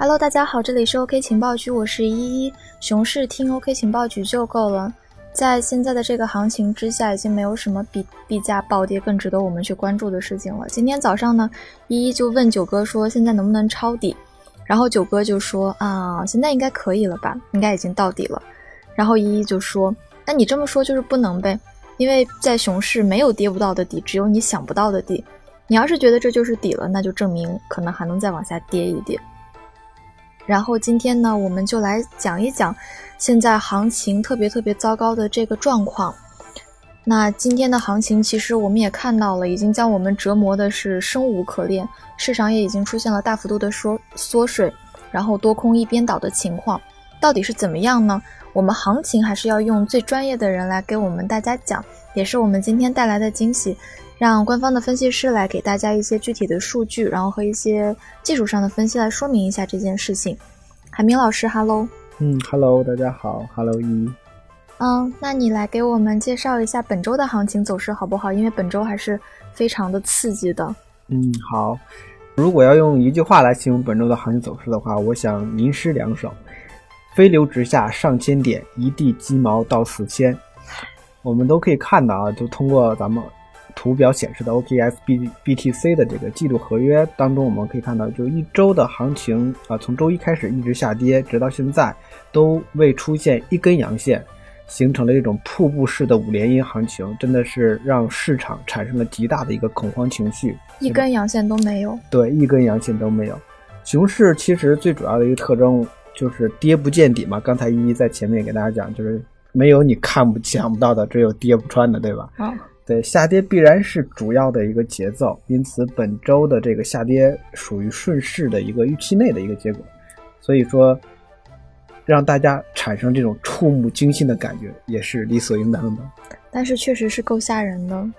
Hello，大家好，这里是 OK 情报局，我是依依。熊市听 OK 情报局就够了。在现在的这个行情之下，已经没有什么比币价暴跌更值得我们去关注的事情了。今天早上呢，依依就问九哥说，现在能不能抄底？然后九哥就说啊，现在应该可以了吧，应该已经到底了。然后依依就说，那你这么说就是不能呗，因为在熊市没有跌不到的底，只有你想不到的底。你要是觉得这就是底了，那就证明可能还能再往下跌一跌。然后今天呢，我们就来讲一讲现在行情特别特别糟糕的这个状况。那今天的行情，其实我们也看到了，已经将我们折磨的是生无可恋，市场也已经出现了大幅度的缩缩水，然后多空一边倒的情况，到底是怎么样呢？我们行情还是要用最专业的人来给我们大家讲，也是我们今天带来的惊喜。让官方的分析师来给大家一些具体的数据，然后和一些技术上的分析来说明一下这件事情。海明老师，Hello。嗯，Hello，大家好，Hello 一。嗯，那你来给我们介绍一下本周的行情走势好不好？因为本周还是非常的刺激的。嗯，好。如果要用一句话来形容本周的行情走势的话，我想吟诗两首：飞流直下上千点，一地鸡毛到四千。我们都可以看到啊，就通过咱们。图表显示的 OKS B BTC 的这个季度合约当中，我们可以看到，就一周的行情啊，从周一开始一直下跌，直到现在都未出现一根阳线，形成了这种瀑布式的五连阴行情，真的是让市场产生了极大的一个恐慌情绪。一根阳线都没有。对，一根阳线都没有。熊市其实最主要的一个特征就是跌不见底嘛。刚才一一在前面给大家讲，就是没有你看不想不到的，只有跌不穿的，对吧？啊。对，下跌必然是主要的一个节奏，因此本周的这个下跌属于顺势的一个预期内的一个结果，所以说让大家产生这种触目惊心的感觉也是理所应当的。但是确实是够吓人的。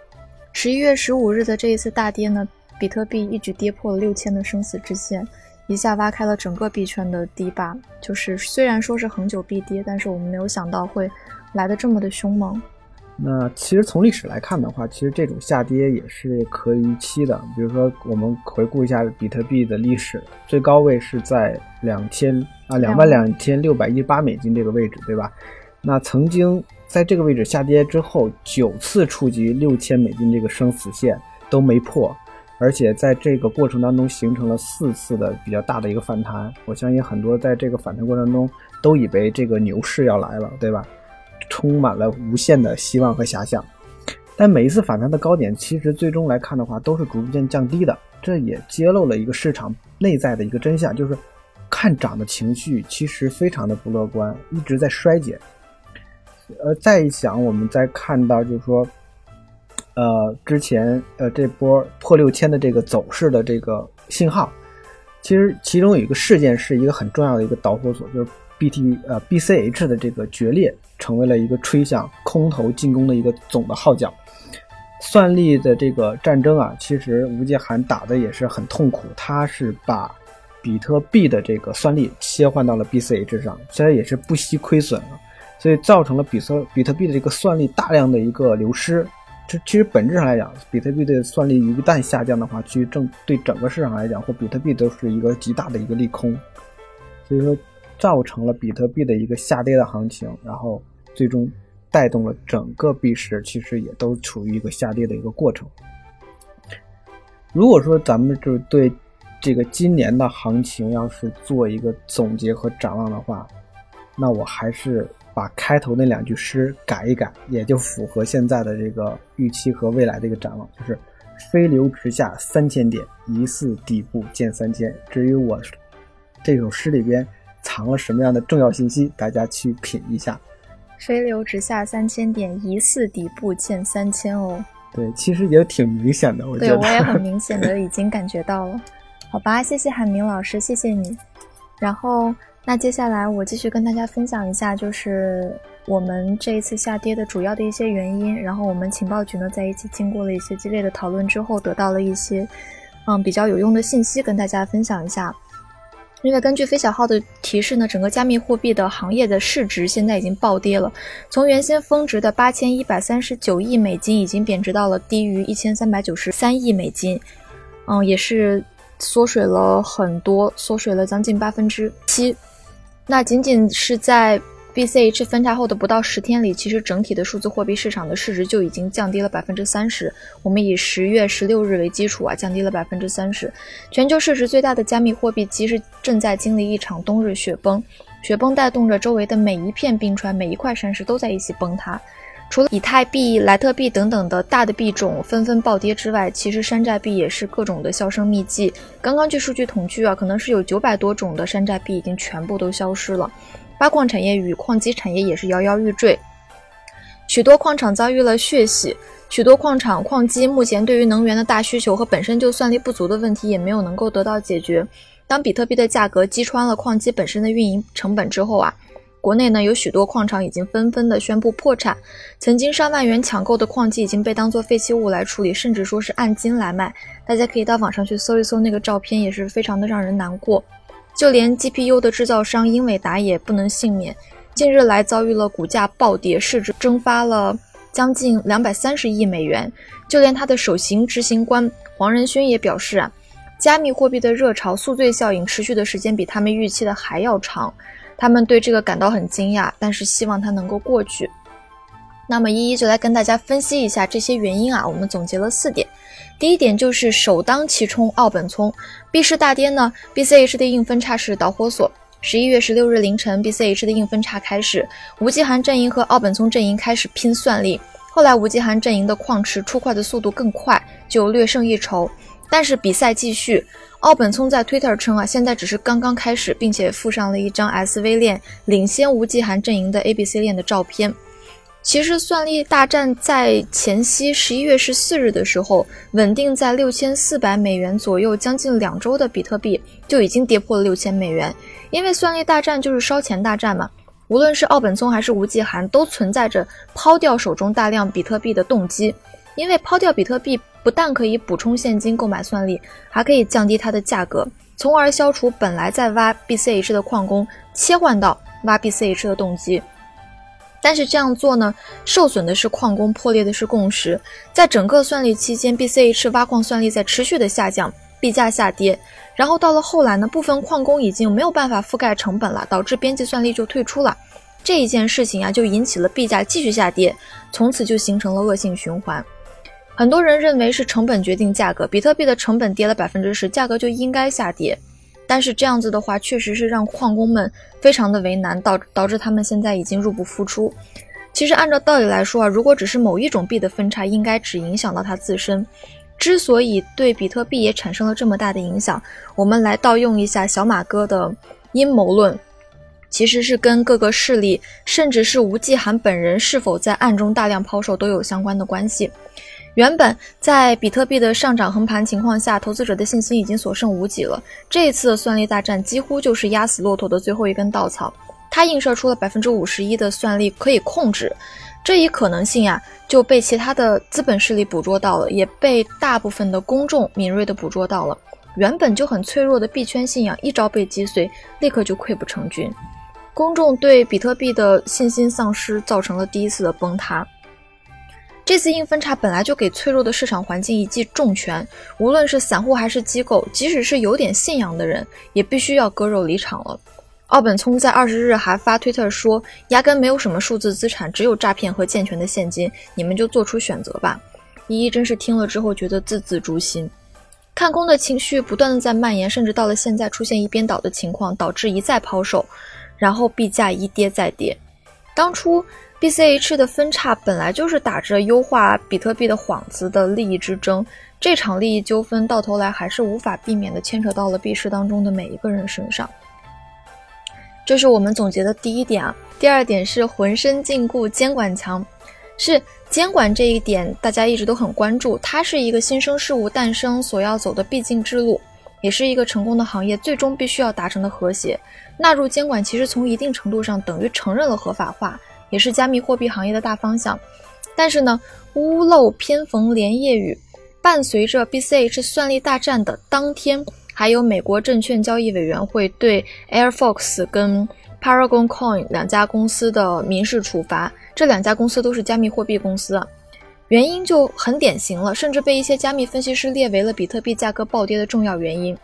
十一月十五日的这一次大跌呢，比特币一举跌破了六千的生死之线，一下挖开了整个币圈的堤坝。就是虽然说是恒久必跌，但是我们没有想到会来的这么的凶猛。那其实从历史来看的话，其实这种下跌也是可预期的。比如说，我们回顾一下比特币的历史，最高位是在两千啊两万两千六百一十八美金这个位置，对吧？那曾经在这个位置下跌之后，九次触及六千美金这个生死线都没破，而且在这个过程当中形成了四次的比较大的一个反弹。我相信很多在这个反弹过程中都以为这个牛市要来了，对吧？充满了无限的希望和遐想，但每一次反弹的高点，其实最终来看的话，都是逐渐降低的。这也揭露了一个市场内在的一个真相，就是看涨的情绪其实非常的不乐观，一直在衰减。呃，再一想，我们再看到就是说，呃，之前呃这波破六千的这个走势的这个信号，其实其中有一个事件是一个很重要的一个导火索，就是。B T 呃 B C H 的这个决裂，成为了一个吹响空头进攻的一个总的号角。算力的这个战争啊，其实吴杰涵打的也是很痛苦。他是把比特币的这个算力切换到了 B C H 上，虽然也是不惜亏损了，所以造成了比特比特币的这个算力大量的一个流失。这其实本质上来讲，比特币的算力一旦下降的话，其实正对整个市场来讲，或比特币都是一个极大的一个利空。所以说。造成了比特币的一个下跌的行情，然后最终带动了整个币市，其实也都处于一个下跌的一个过程。如果说咱们就是对这个今年的行情要是做一个总结和展望的话，那我还是把开头那两句诗改一改，也就符合现在的这个预期和未来的一个展望，就是“飞流直下三千点，疑似底部见三千”。至于我这首诗里边。藏了什么样的重要信息？大家去品一下。飞流直下三千点，疑似底部见三千哦。对，其实也挺明显的，我觉得。对，我也很明显的已经感觉到了。好吧，谢谢海明老师，谢谢你。然后，那接下来我继续跟大家分享一下，就是我们这一次下跌的主要的一些原因。然后，我们情报局呢在一起经过了一些激烈的讨论之后，得到了一些嗯比较有用的信息，跟大家分享一下。因为根据飞小号的提示呢，整个加密货币的行业的市值现在已经暴跌了，从原先峰值的八千一百三十九亿美金，已经贬值到了低于一千三百九十三亿美金，嗯，也是缩水了很多，缩水了将近八分之七。那仅仅是在 BCH 分叉后的不到十天里，其实整体的数字货币市场的市值就已经降低了百分之三十。我们以十月十六日为基础啊，降低了百分之三十。全球市值最大的加密货币其实正在经历一场冬日雪崩，雪崩带动着周围的每一片冰川、每一块山石都在一起崩塌。除了以太币、莱特币等等的大的币种纷纷暴跌之外，其实山寨币也是各种的销声匿迹。刚刚据数据统计啊，可能是有九百多种的山寨币已经全部都消失了。挖矿产业与矿机产业也是摇摇欲坠，许多矿场遭遇了血洗，许多矿场矿机目前对于能源的大需求和本身就算力不足的问题也没有能够得到解决。当比特币的价格击穿了矿机本身的运营成本之后啊。国内呢有许多矿场已经纷纷的宣布破产，曾经上万元抢购的矿机已经被当做废弃物来处理，甚至说是按斤来卖。大家可以到网上去搜一搜那个照片，也是非常的让人难过。就连 GPU 的制造商英伟达也不能幸免，近日来遭遇了股价暴跌，市值蒸发了将近两百三十亿美元。就连他的首席执行官黄仁勋也表示啊，加密货币的热潮宿醉效应持续的时间比他们预期的还要长。他们对这个感到很惊讶，但是希望它能够过去。那么一一就来跟大家分析一下这些原因啊。我们总结了四点，第一点就是首当其冲，奥本聪币市大跌呢，BCH 的硬分叉是导火索。十一月十六日凌晨，BCH 的硬分叉开始，吴继涵阵营和奥本聪阵营开始拼算力。后来吴继涵阵营的矿池出块的速度更快，就略胜一筹。但是比赛继续。奥本聪在 Twitter 称啊，现在只是刚刚开始，并且附上了一张 SV 链领先吴继涵阵营的 ABC 链的照片。其实算力大战在前夕十一月十四日的时候，稳定在六千四百美元左右，将近两周的比特币就已经跌破了六千美元。因为算力大战就是烧钱大战嘛，无论是奥本聪还是吴继涵，都存在着抛掉手中大量比特币的动机。因为抛掉比特币不但可以补充现金购买算力，还可以降低它的价格，从而消除本来在挖 BCH 的矿工切换到挖 BCH 的动机。但是这样做呢，受损的是矿工，破裂的是共识。在整个算力期间，BCH 挖矿算力在持续的下降，币价下跌。然后到了后来呢，部分矿工已经没有办法覆盖成本了，导致边际算力就退出了。这一件事情啊，就引起了币价继续下跌，从此就形成了恶性循环。很多人认为是成本决定价格，比特币的成本跌了百分之十，价格就应该下跌。但是这样子的话，确实是让矿工们非常的为难，导导致他们现在已经入不敷出。其实按照道理来说啊，如果只是某一种币的分叉，应该只影响到它自身。之所以对比特币也产生了这么大的影响，我们来盗用一下小马哥的阴谋论，其实是跟各个势力，甚至是吴继涵本人是否在暗中大量抛售都有相关的关系。原本在比特币的上涨横盘情况下，投资者的信心已经所剩无几了。这一次的算力大战几乎就是压死骆驼的最后一根稻草。它映射出了百分之五十一的算力可以控制，这一可能性呀就被其他的资本势力捕捉到了，也被大部分的公众敏锐的捕捉到了。原本就很脆弱的币圈信仰一朝被击碎，立刻就溃不成军。公众对比特币的信心丧失，造成了第一次的崩塌。这次硬分叉本来就给脆弱的市场环境一记重拳，无论是散户还是机构，即使是有点信仰的人，也必须要割肉离场了。奥本聪在二十日还发推特说，压根没有什么数字资产，只有诈骗和健全的现金，你们就做出选择吧。依依真是听了之后觉得字字诛心，看空的情绪不断的在蔓延，甚至到了现在出现一边倒的情况，导致一再抛售，然后币价一跌再跌。当初。BCH 的分叉本来就是打着优化比特币的幌子的利益之争，这场利益纠纷到头来还是无法避免的牵扯到了币市当中的每一个人身上。这是我们总结的第一点啊。第二点是浑身禁锢，监管强，是监管这一点大家一直都很关注，它是一个新生事物诞生所要走的必经之路，也是一个成功的行业最终必须要达成的和谐。纳入监管其实从一定程度上等于承认了合法化。也是加密货币行业的大方向，但是呢，屋漏偏逢连夜雨，伴随着 BCH 算力大战的当天，还有美国证券交易委员会对 Airfox 跟 Paragon Coin 两家公司的民事处罚，这两家公司都是加密货币公司，原因就很典型了，甚至被一些加密分析师列为了比特币价格暴跌的重要原因。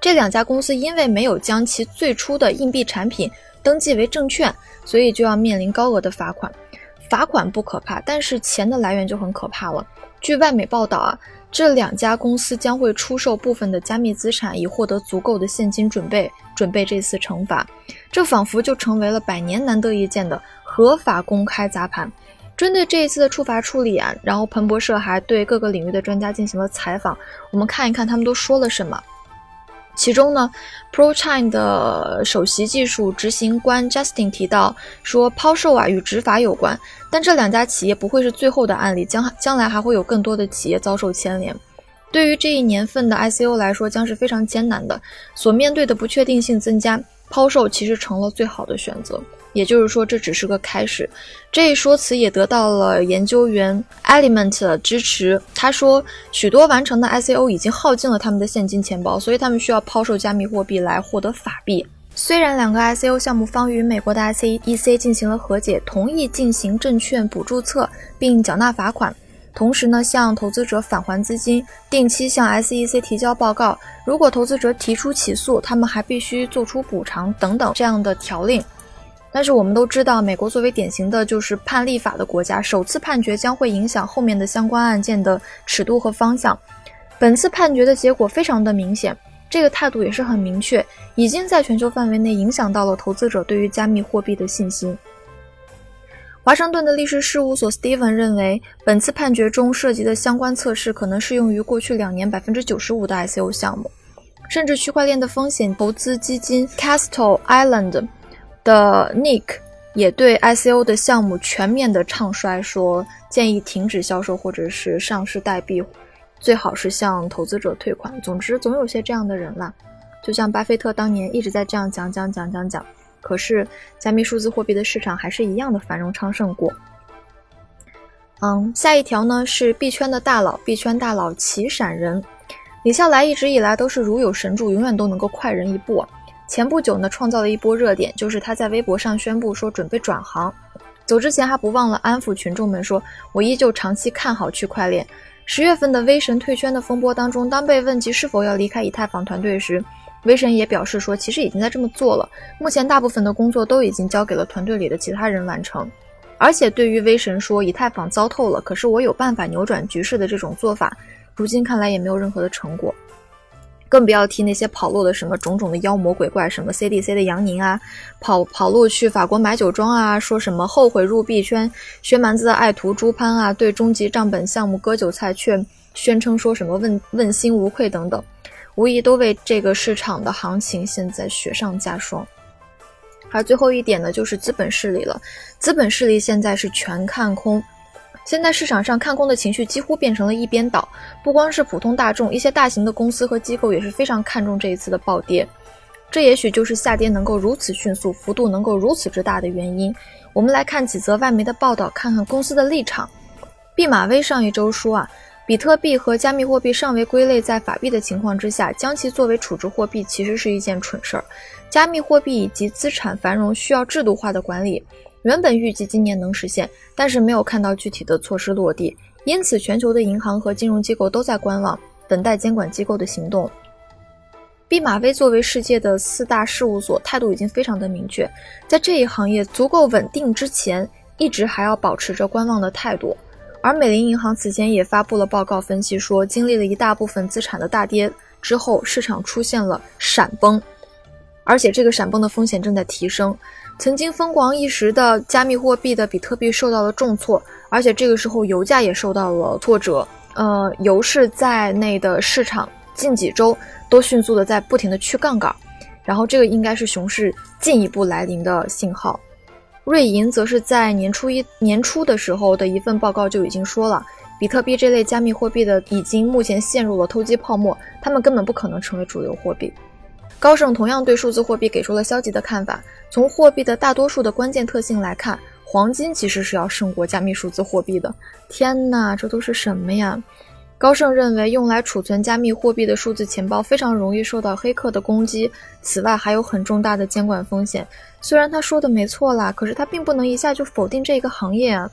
这两家公司因为没有将其最初的硬币产品登记为证券，所以就要面临高额的罚款。罚款不可怕，但是钱的来源就很可怕了。据外媒报道啊，这两家公司将会出售部分的加密资产，以获得足够的现金准备准备这次惩罚。这仿佛就成为了百年难得一见的合法公开砸盘。针对这一次的处罚处理啊，然后彭博社还对各个领域的专家进行了采访，我们看一看他们都说了什么。其中呢，ProChain 的首席技术执行官 Justin 提到说，抛售啊与执法有关，但这两家企业不会是最后的案例，将将来还会有更多的企业遭受牵连。对于这一年份的 ICO 来说，将是非常艰难的，所面对的不确定性增加，抛售其实成了最好的选择。也就是说，这只是个开始。这一说辞也得到了研究员 Element 的支持。他说，许多完成的 ICO 已经耗尽了他们的现金钱包，所以他们需要抛售加密货币来获得法币。虽然两个 ICO 项目方与美国的 SEC 进行了和解，同意进行证券补注册并缴纳罚款，同时呢，向投资者返还资金，定期向 SEC 提交报告。如果投资者提出起诉，他们还必须做出补偿等等这样的条令。但是我们都知道，美国作为典型的就是判例法的国家，首次判决将会影响后面的相关案件的尺度和方向。本次判决的结果非常的明显，这个态度也是很明确，已经在全球范围内影响到了投资者对于加密货币的信心。华盛顿的律师事务所 Steven 认为，本次判决中涉及的相关测试可能适用于过去两年百分之九十五的 ICO 项目，甚至区块链的风险投资基金 Castle Island。的 Nick 也对 ICO 的项目全面的唱衰，说建议停止销售或者是上市代币，最好是向投资者退款。总之，总有些这样的人啦，就像巴菲特当年一直在这样讲讲讲讲讲，可是加密数字货币的市场还是一样的繁荣昌盛过。嗯，下一条呢是币圈的大佬，币圈大佬齐闪人，李笑来一直以来都是如有神助，永远都能够快人一步啊。前不久呢，创造了一波热点，就是他在微博上宣布说准备转行。走之前还不忘了安抚群众们说：“我依旧长期看好区块链。”十月份的威神退圈的风波当中，当被问及是否要离开以太坊团队时，威神也表示说：“其实已经在这么做了，目前大部分的工作都已经交给了团队里的其他人完成。”而且对于威神说以太坊糟透了，可是我有办法扭转局势的这种做法，如今看来也没有任何的成果。更不要提那些跑路的什么种种的妖魔鬼怪，什么 CDC 的杨宁啊，跑跑路去法国买酒庄啊，说什么后悔入币圈，薛蛮子的爱徒朱潘啊，对终极账本项目割韭菜，却宣称说什么问问心无愧等等，无疑都为这个市场的行情现在雪上加霜。而最后一点呢，就是资本势力了，资本势力现在是全看空。现在市场上看空的情绪几乎变成了一边倒，不光是普通大众，一些大型的公司和机构也是非常看重这一次的暴跌。这也许就是下跌能够如此迅速、幅度能够如此之大的原因。我们来看几则外媒的报道，看看公司的立场。毕马威上一周说啊，比特币和加密货币尚未归类在法币的情况之下，将其作为储值货币其实是一件蠢事儿。加密货币以及资产繁荣需要制度化的管理。原本预计今年能实现，但是没有看到具体的措施落地，因此全球的银行和金融机构都在观望，等待监管机构的行动。毕马威作为世界的四大事务所，态度已经非常的明确，在这一行业足够稳定之前，一直还要保持着观望的态度。而美林银行此前也发布了报告，分析说，经历了一大部分资产的大跌之后，市场出现了闪崩，而且这个闪崩的风险正在提升。曾经风光一时的加密货币的比特币受到了重挫，而且这个时候油价也受到了挫折。呃，油市在内的市场近几周都迅速的在不停的去杠杆，然后这个应该是熊市进一步来临的信号。瑞银则是在年初一年初的时候的一份报告就已经说了，比特币这类加密货币的已经目前陷入了投机泡沫，他们根本不可能成为主流货币。高盛同样对数字货币给出了消极的看法。从货币的大多数的关键特性来看，黄金其实是要胜过加密数字货币的。天哪，这都是什么呀？高盛认为，用来储存加密货币的数字钱包非常容易受到黑客的攻击。此外，还有很重大的监管风险。虽然他说的没错啦，可是他并不能一下就否定这个行业啊。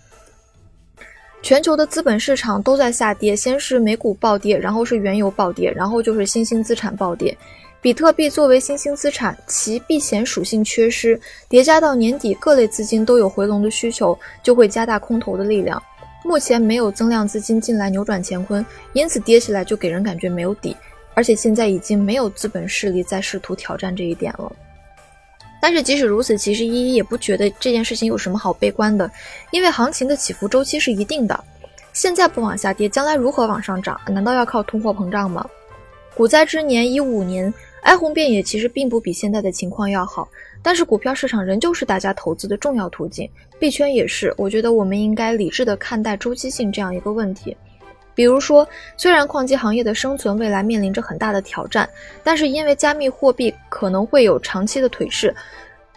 全球的资本市场都在下跌，先是美股暴跌，然后是原油暴跌，然后就是新兴资产暴跌。比特币作为新兴资产，其避险属性缺失，叠加到年底各类资金都有回笼的需求，就会加大空头的力量。目前没有增量资金进来扭转乾坤，因此跌起来就给人感觉没有底。而且现在已经没有资本势力在试图挑战这一点了。但是即使如此，其实依依也不觉得这件事情有什么好悲观的，因为行情的起伏周期是一定的。现在不往下跌，将来如何往上涨？难道要靠通货膨胀吗？股灾之年一五年，哀鸿遍野，其实并不比现在的情况要好。但是股票市场仍旧是大家投资的重要途径，币圈也是。我觉得我们应该理智的看待周期性这样一个问题。比如说，虽然矿机行业的生存未来面临着很大的挑战，但是因为加密货币可能会有长期的颓势，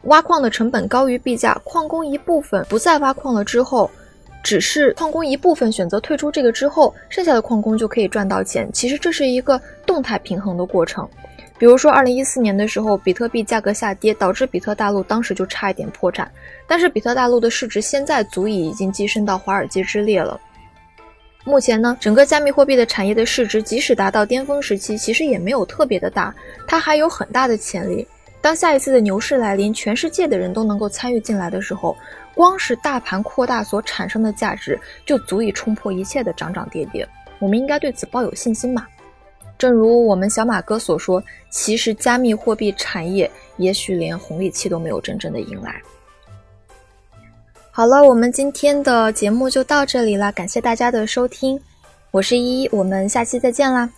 挖矿的成本高于币价，矿工一部分不再挖矿了之后，只是矿工一部分选择退出这个之后，剩下的矿工就可以赚到钱。其实这是一个动态平衡的过程。比如说，二零一四年的时候，比特币价格下跌，导致比特大陆当时就差一点破产，但是比特大陆的市值现在足以已经跻身到华尔街之列了。目前呢，整个加密货币的产业的市值，即使达到巅峰时期，其实也没有特别的大，它还有很大的潜力。当下一次的牛市来临，全世界的人都能够参与进来的时候，光是大盘扩大所产生的价值，就足以冲破一切的涨涨跌跌。我们应该对此抱有信心嘛？正如我们小马哥所说，其实加密货币产业也许连红利期都没有真正的迎来。好了，我们今天的节目就到这里了，感谢大家的收听，我是依依，我们下期再见啦。